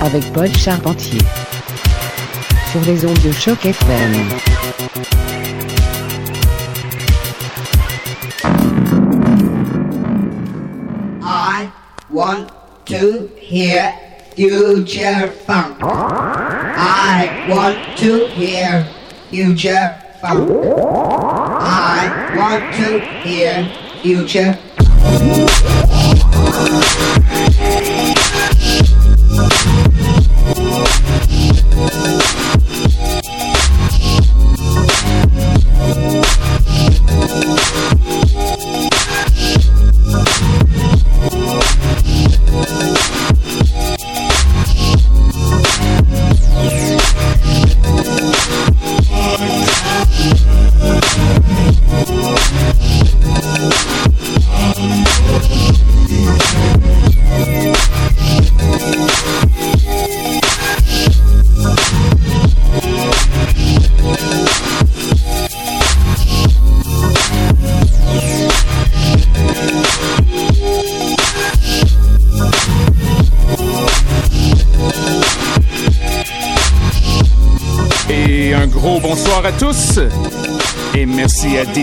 Avec Paul Charpentier. Sur les ondes de choc FM. I want to hear future funk. I want to hear future funk. I want to hear future.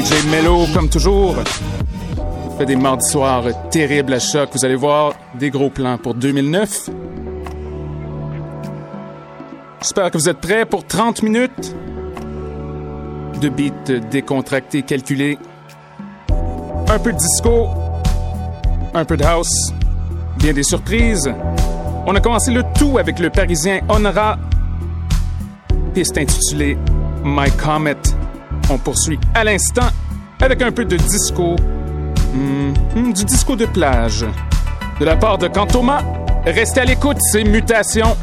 DJ Mello, comme toujours. Fait des mardis soirs terribles à choc. Vous allez voir des gros plans pour 2009. J'espère que vous êtes prêts pour 30 minutes de beats décontractés, calculés. Un peu de disco, un peu de house, bien des surprises. On a commencé le tout avec le parisien Honora piste intitulée My Comet. On poursuit à l'instant avec un peu de disco. Hmm, hmm, du disco de plage. De la part de Cantoma, restez à l'écoute, c'est Mutation.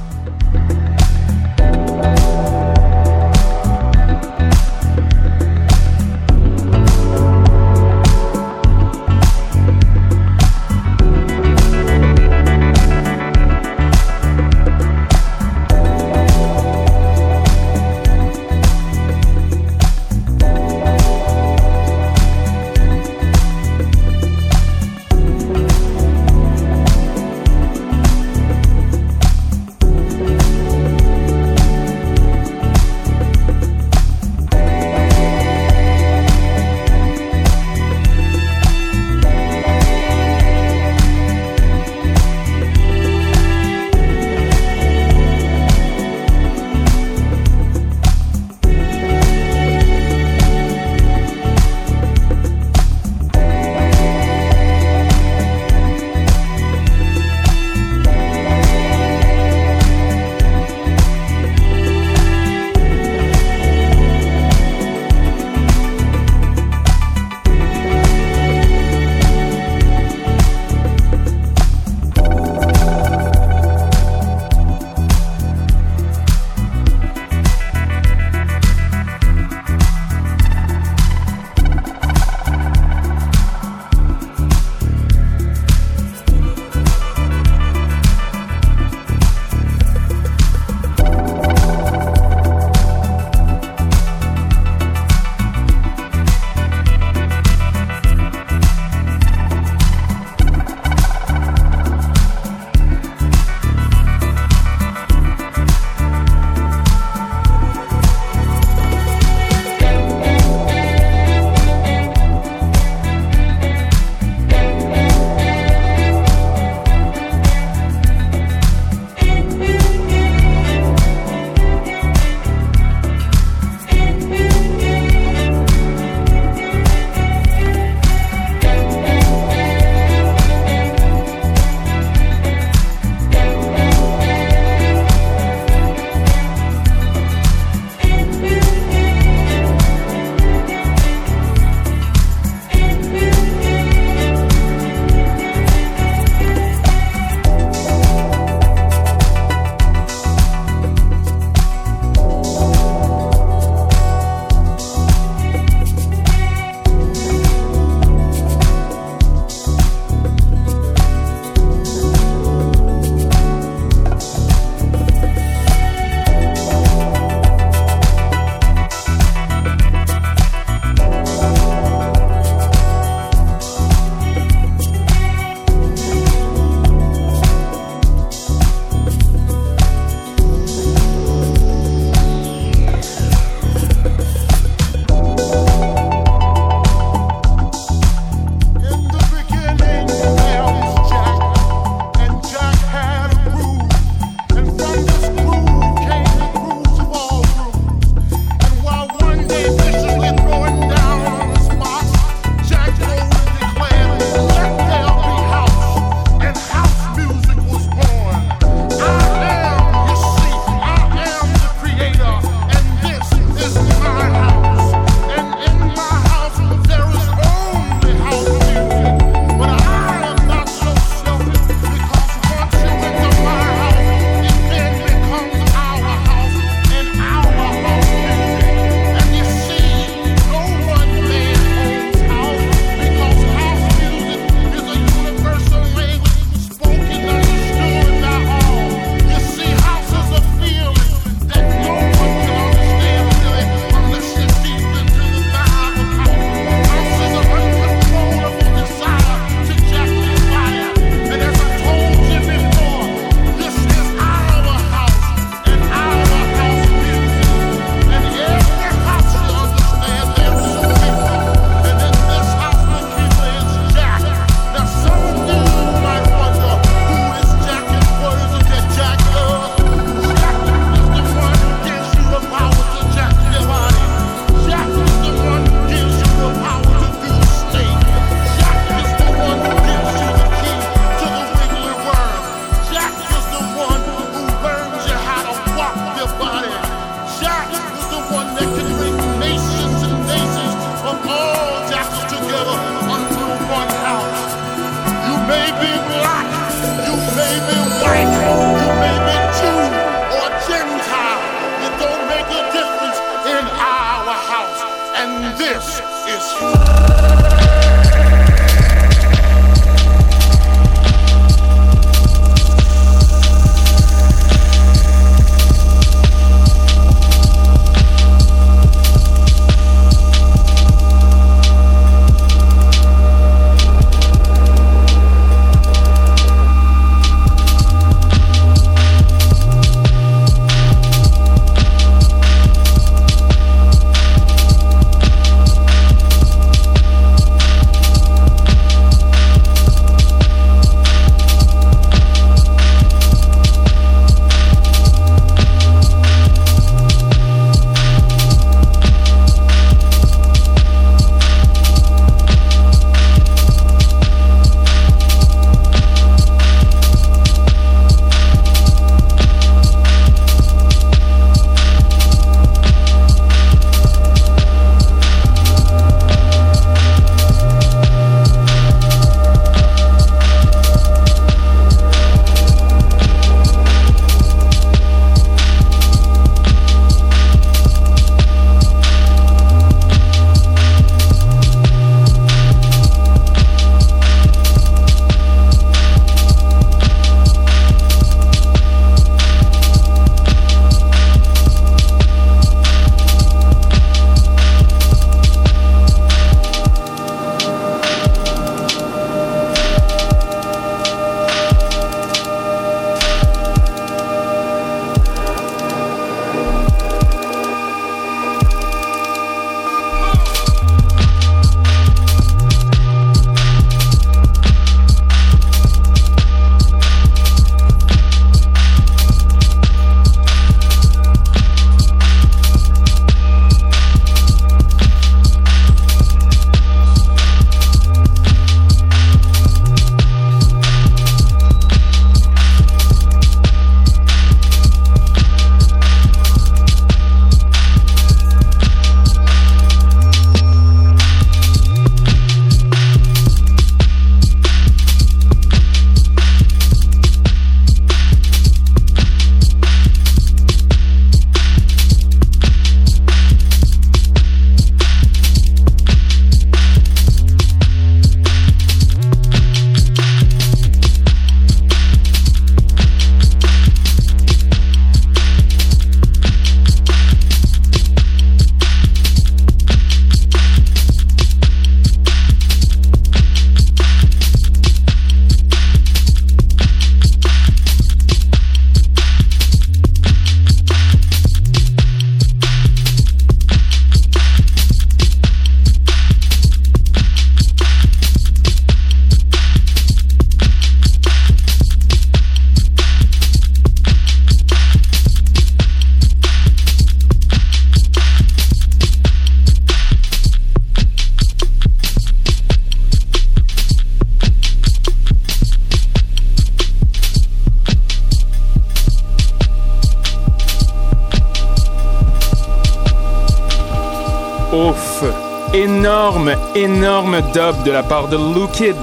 Énorme dub de la part de Lou Kid.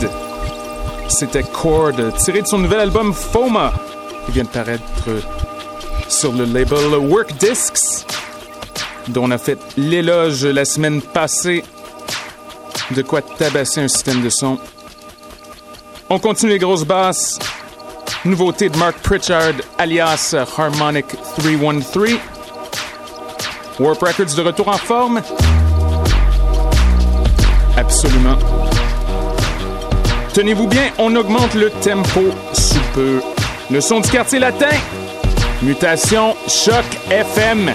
C'était Chord, tiré de son nouvel album Foma, qui vient de paraître sur le label Work Discs, dont on a fait l'éloge la semaine passée. De quoi tabasser un système de son. On continue les grosses basses. Nouveauté de Mark Pritchard, alias Harmonic 313. Warp Records de retour en forme. Absolument. Tenez-vous bien, on augmente le tempo sous peu. Le son du quartier latin. Mutation Choc FM.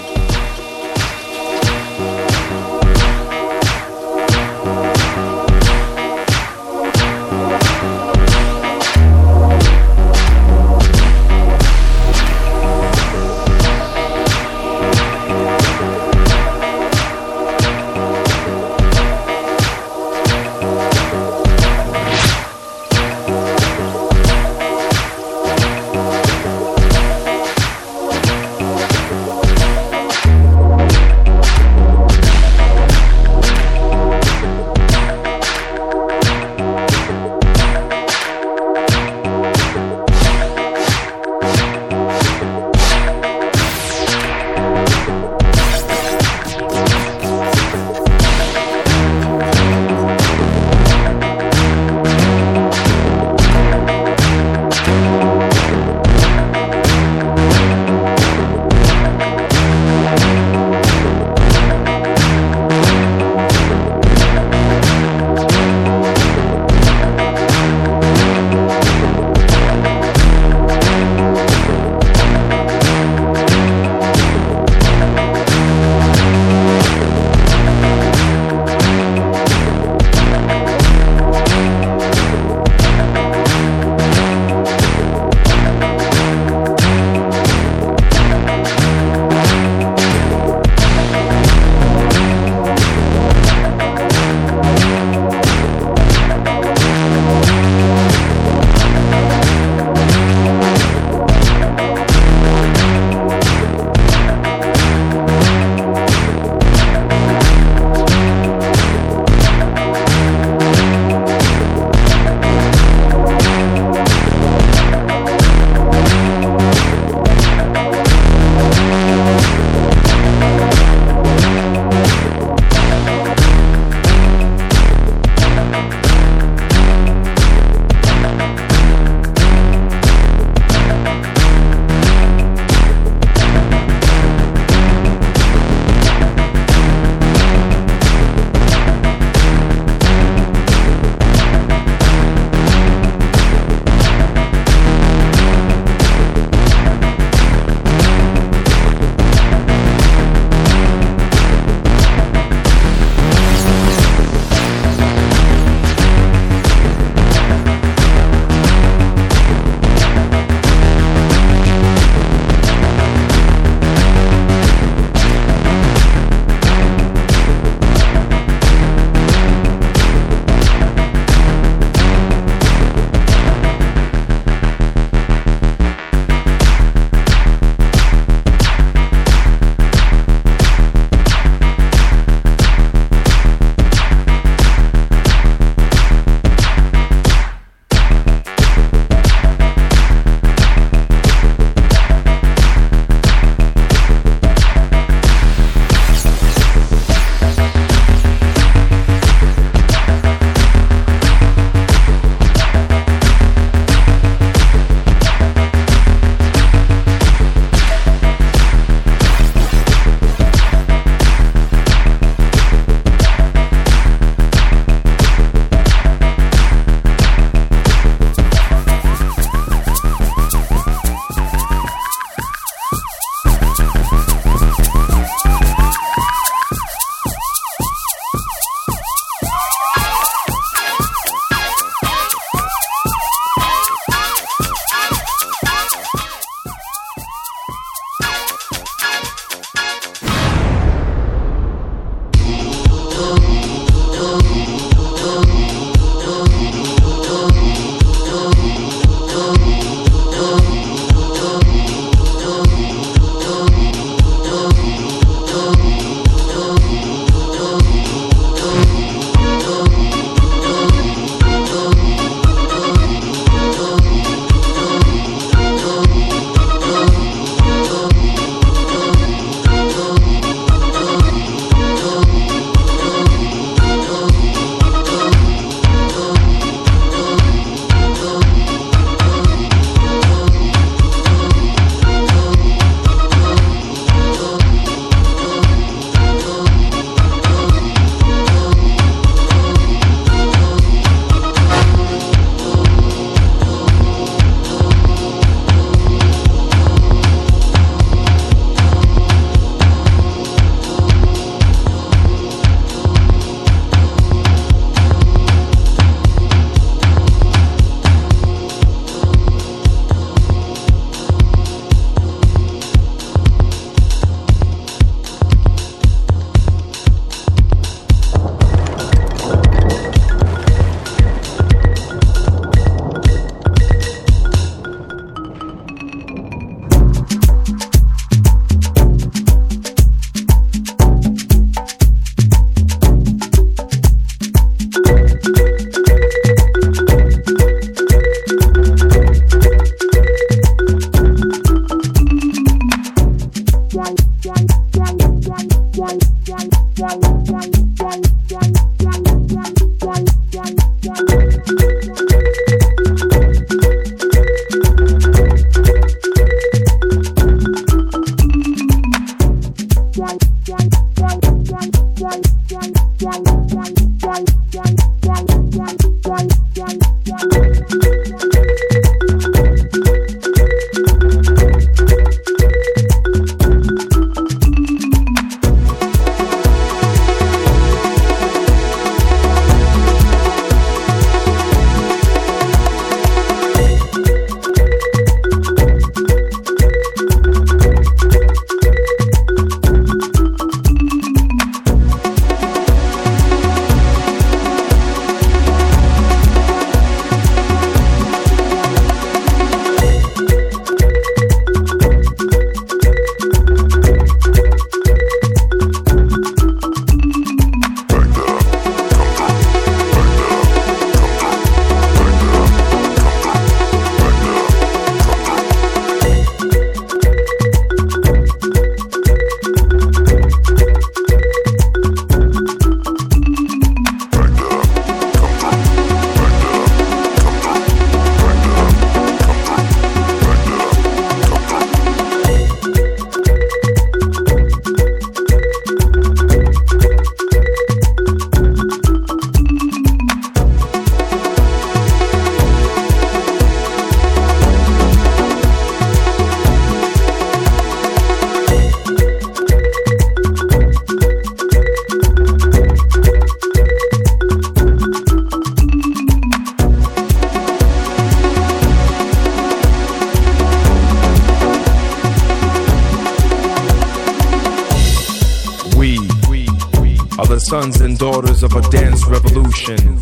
Revolution.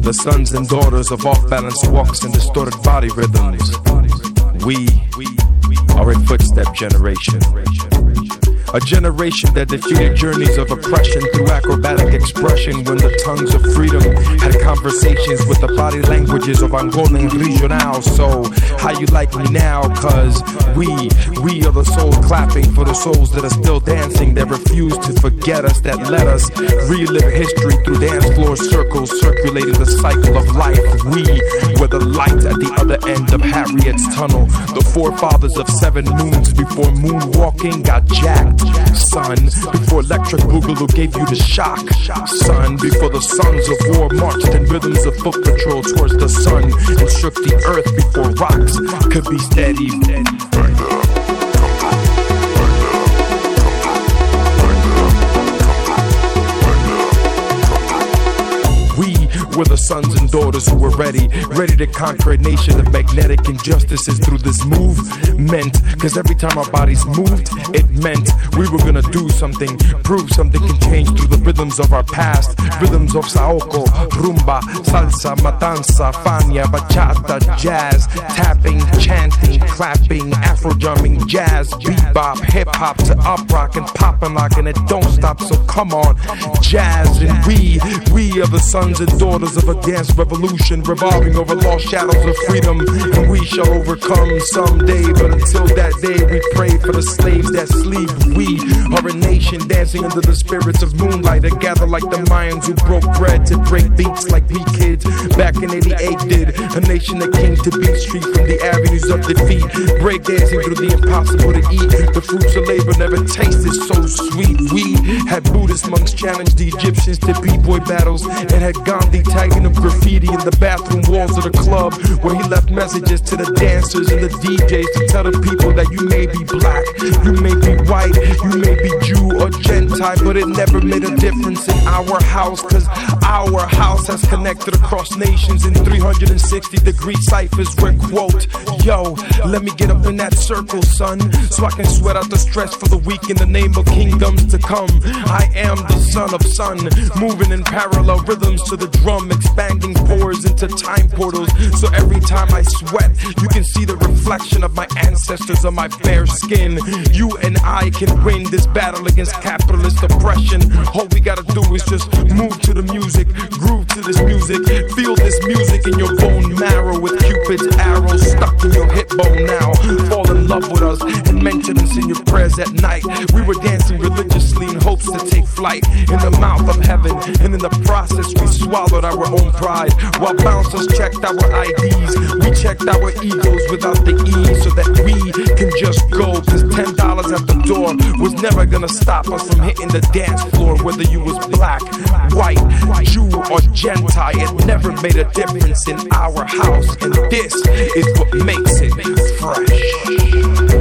The sons and daughters of off balance walks and distorted body rhythms. We are a footstep generation. A generation that defeated journeys of oppression through acrobatic expression when the tongues of freedom had conversations with the body languages of Angolan regional. So, how you like me now? Cause we, we are the souls clapping for the souls that are still dancing, that refuse to forget us, that let us relive history through dance floor circles, circulating the cycle of life. We were the light at the other end of Harriet's tunnel, the forefathers of seven moons before moonwalking got jacked. Son, before electric boogaloo gave you the shock. Son, before the sons of war marched in rhythms of foot patrol towards the sun and shook the earth before rocks could be steady. Were the sons and daughters who were ready, ready to conquer a nation of magnetic injustices through this movement. Cause every time our bodies moved, it meant we were gonna do something, prove something can change through the rhythms of our past. Rhythms of saoko, rumba, salsa, matanza, fania, bachata, jazz, tapping, chanting, clapping, afro drumming, jazz, bebop, hip hop to up rock and pop and lock, and it don't stop. So come on, jazz and we, we are the sons and daughters of a dance revolution revolving over lost shadows of freedom, and we shall overcome someday. But until that day, we pray for the slaves that sleep. We are a nation dancing under the spirits of moonlight that gather like the Mayans who broke bread to break beats like we kids back in 88 did. A nation that came to beat street from the avenues of defeat, break dancing through the impossible to eat. The fruits of labor never tasted so sweet. We had Buddhist monks challenge the Egyptians to b-boy battles and had Gandhi up graffiti in the bathroom walls of the club where he left messages to the dancers and the DJs to tell the people that you may be black, you may be white, you may be Jew or Gentile, but it never made a difference in our house cause our house has connected across nations in 360 degree ciphers where quote, yo, let me get up in that circle, son, so I can sweat out the stress for the week in the name of kingdoms to come. I am the son of sun, moving in parallel rhythms to the drum, expanding pores into time portals. So every time I sweat, you can see the reflection of my ancestors on my bare skin. You and I can win this battle against capitalist oppression. All we gotta do is just move to the music, groove to this music, feel this music in your bone marrow with Cupid's arrow stuck in your hip bone now. Fall in love with us and mention us in your prayers at night. We were dancing religiously in hopes to take flight in the mouth of heaven, and in the process, we swallowed our own pride. While bouncers checked our IDs, we checked our egos without the E so that we can just go. Cause $10 at the door was never gonna stop us from hitting the dance floor, whether you was black, white, Jew, or Gentile. It never made a difference in our house, and this is what makes it fresh.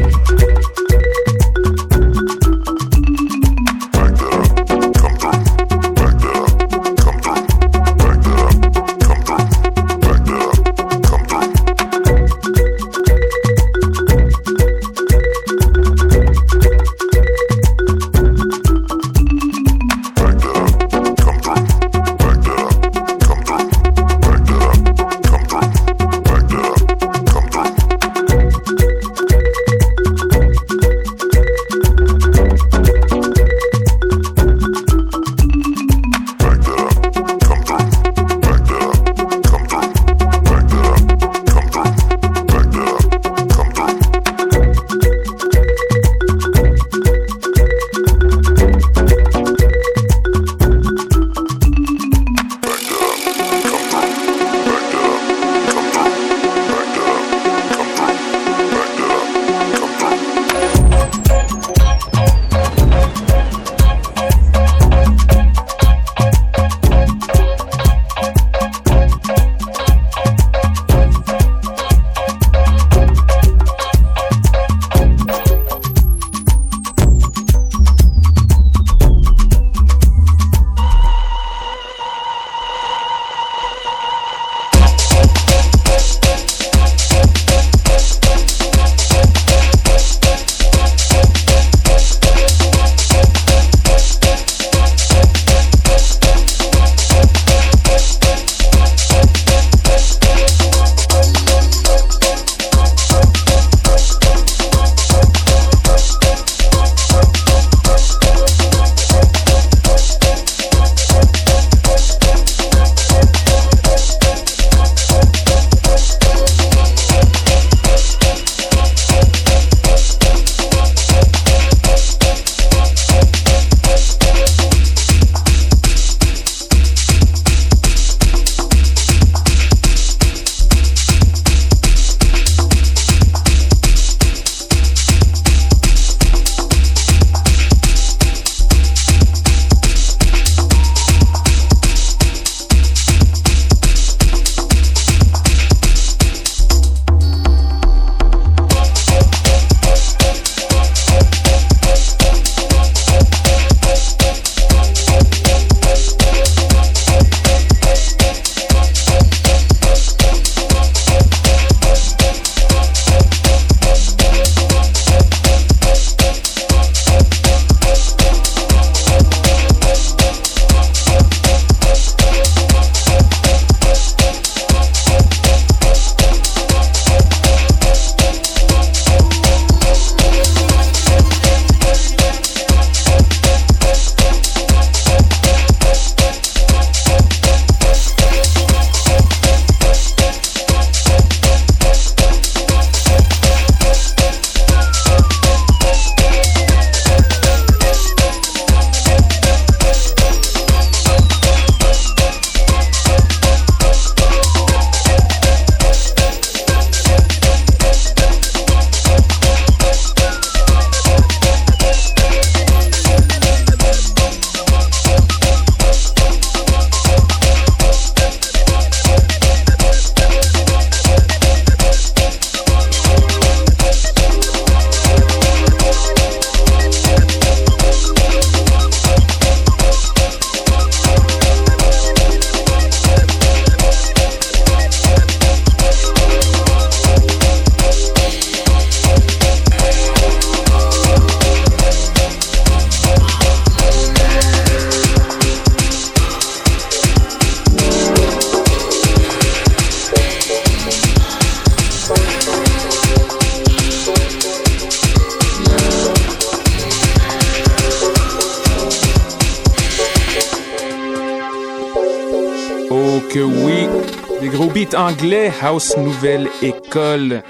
Des gros beats anglais, House Nouvelle École.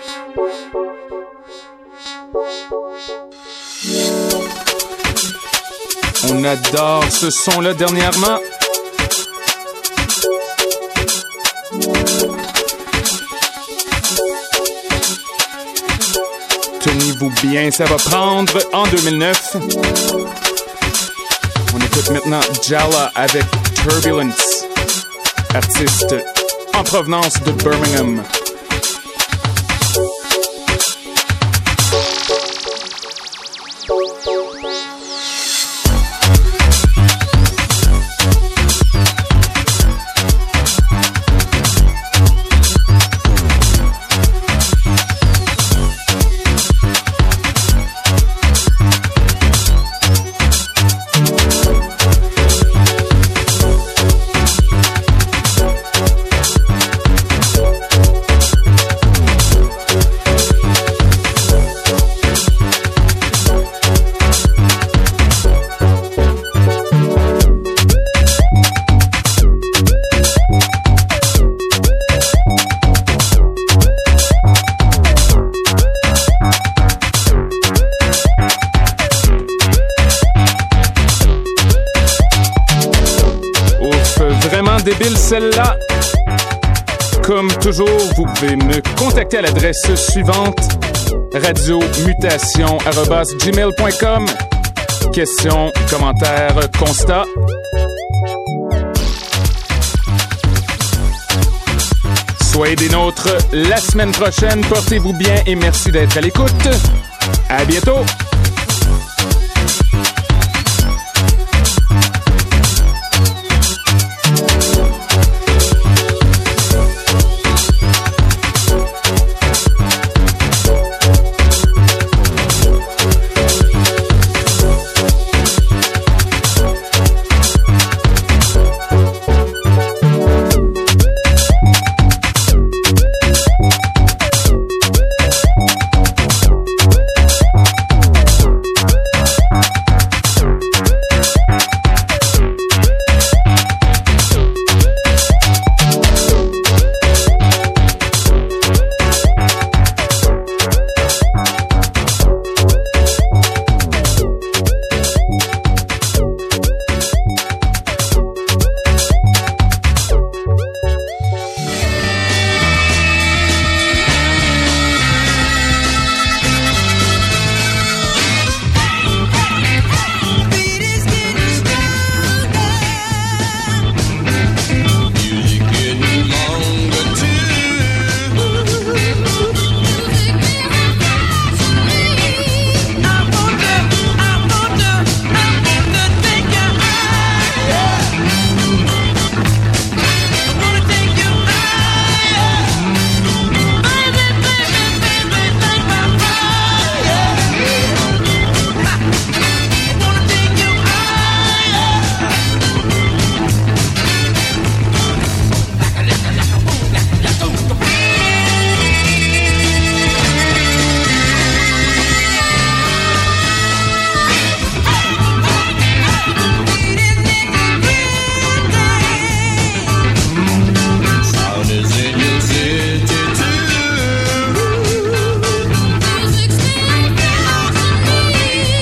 On adore ce son-là dernièrement. Tenez-vous bien, ça va prendre en 2009. On écoute maintenant Jala avec Turbulence, artiste en provenance de Birmingham. Toujours, vous pouvez me contacter à l'adresse suivante radiomutation@gmail.com. Questions, commentaires, constats. Soyez des nôtres la semaine prochaine. Portez-vous bien et merci d'être à l'écoute. À bientôt.